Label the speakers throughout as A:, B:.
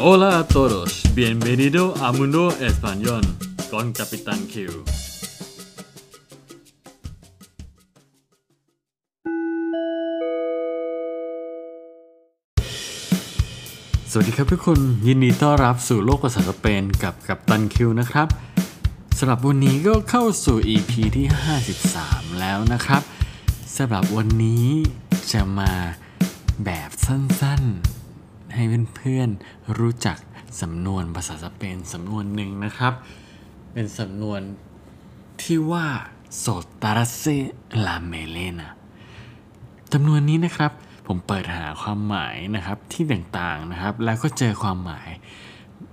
A: Hola a todos, bienvenido a Mundo Español con Capitán Q. สวัสดีครับทุกคนยินดีต้อนรับสู่โลกภาษาสเปนกับกัปตันคิวนะครับสำหรับวันนี้ก็เข้าสู่ EP ที่ 53 แล้วนะครับสำหรับวันนี้จะมาแบบสั้นๆ ให้เพื่อนๆรู้จักสำนวนภาษาสเปนสำนวนหนึ่งนะครับ เป็นสำนวนที่ว่า soltarse la melena จำนวนนี้นะครับ ผมเปิดหาความหมายนะครับที่ต่างๆนะครับ แล้วก็เจอความหมาย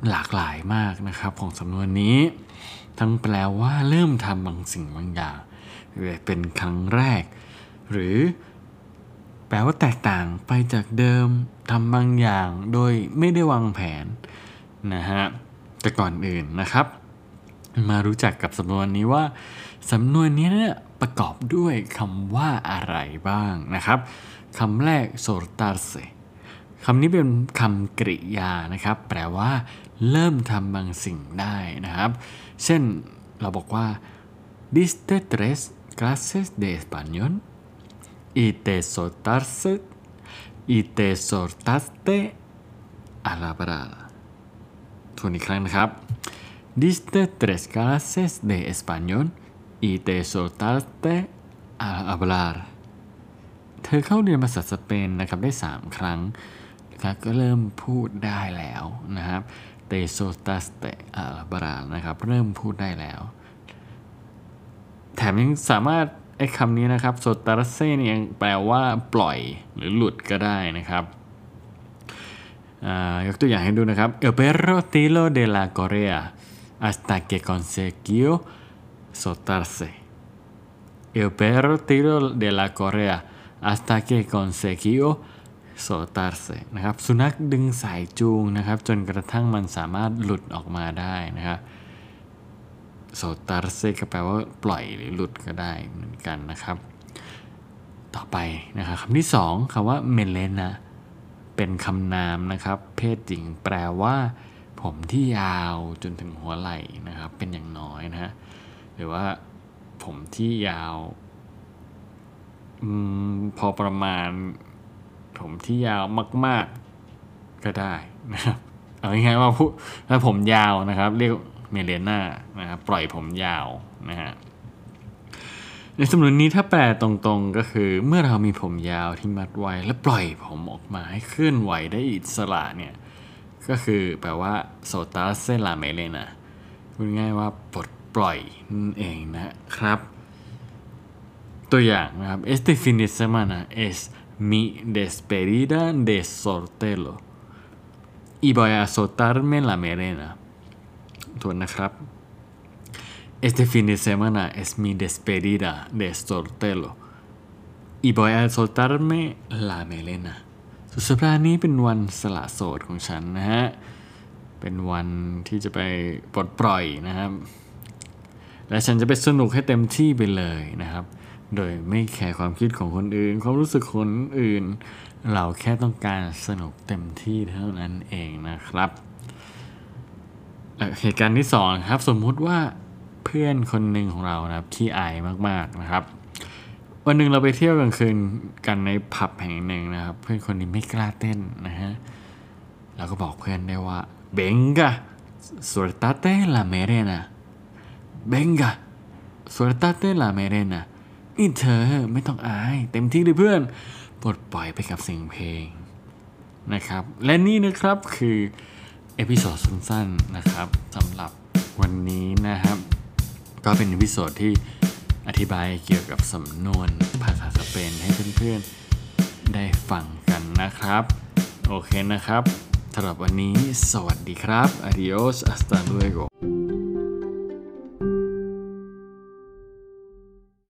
A: หลากหลายมากนะครับ ของสำนวนนี้ ทั้งแปลว่าเริ่มทำบางสิ่งบางอย่างเป็นครั้งแรก หรือ ลว่าแตกต่างไปจากเดิมทำบางอย่างโดยไม่ได้วางแผนนะฮะแต่ก่อนอื่นนะครับ มารู้จักกับสำนวนนี้ว่าสำนวนนี้เนี่ยประกอบด้วยคำว่าอะไรบ้างนะครับคำแรก soltarse คำนี้เป็นคำกริยานะครับ แปลว่า เริ่มทำบางสิ่งได้นะครับ เช่นเราบอกว่า diste tres clases de español y te soltarse y te soltaste a la parada ทวนอีกครั้งนะครับ diste tres clases de español y te soltaste a hablar เธอเข้าเรียนภาษาสเปนนะครับได้ 3 ครั้งนะครับก็เริ่มพูดได้แล้วนะครับ te soltaste a hablar นะครับ เริ่มพูดได้แล้ว แถมยังสามารถ ไอ้คำนี้นะครับ soltarse เนี่ยแปลว่าปล่อยหรือหลุดก็ได้นะครับยกตัวอย่างให้ดูนะครับ el perro tilo de la correa hasta que consiguió soltarse el perro tilo de la correa hasta que consiguió soltarse นะครับ สุนัขดึงสายจูงนะครับ จนกระทั่งมันสามารถหลุดออกมาได้นะครับ soltarse ก็แปลว่าปล่อยหรือหลุดก็ได้เหมือนกันนะครับ ต่อไปนะครับคำที่สองคำว่า melena เป็นคำนามนะครับ เพศหญิงแปลว่า ผมที่ยาวจนถึงหัวไหล่นะครับ เป็นอย่างน้อยนะฮะหรือว่าผมที่ยาวอพอประมาณ ผมที่ยาวมาก ๆก็ได้นะครับเอาง่ายๆว่าผู้ถ้าผมยาวนะครับ เรียก เมเลน่านะครับปล่อยผมยาวนะฮะในสำนวนนี้ถ้าแปลตรงๆก็คือเมื่อเรามีผมยาวที่มัดไว้แล้วปล่อยผมออกมาให้เคลื่อนไหวได้อิสระเนี่ยก็คือแปลว่าโซตาเซลาเมเลนาพูดง่ายว่าปลดปล่อยนั่นเองนะครับ ตัวอย่างนะครับ este fin de semana es mi despedida de soltero y voy a soltarme la melena ทวนนะครับ este fin de semana es mi despedida de soltero y voy a soltarme la melena สุดสัปดาห์นี้เป็นวันสละโสดของฉันนะฮะ เป็นวันที่จะไปปลดปล่อยนะครับ และฉันจะไปสนุกให้เต็มที่ไปเลยนะครับ โดยไม่แคร์ความคิดของคนอื่น ความรู้สึกคนอื่น เราแค่ต้องการสนุกเต็มที่เท่านั้นเองนะครับ เหตุการณ์ที่สองครับสมมุติว่าเพื่อนคนหนึ่งของเรานะครับที่อายมากๆนะครับ วันหนึ่งเราไปเที่ยวกลางคืนกันในผับแห่งหนึ่งนะครับ เพื่อนคนนี้ไม่กล้าเต้นนะฮะเราก็บอกเพื่อนได้ว่า venga suéltate la melena venga suéltate la melena นี่เธอไม่ต้องอาย เต็มที่เลยเพื่อนปลดปล่อยไปกับเสียงเพลงนะครับ และนี่นะครับคือ episode สั้นๆนะครับสำหรับวันนี้นะครับ ก็เป็น episode ที่อธิบายเกี่ยวกับสำนวนภาษาสเปนให้เพื่อนๆได้ฟังกันนะครับ โอเคนะครับสำหรับวันนี้สวัสดีครับ adios hasta luego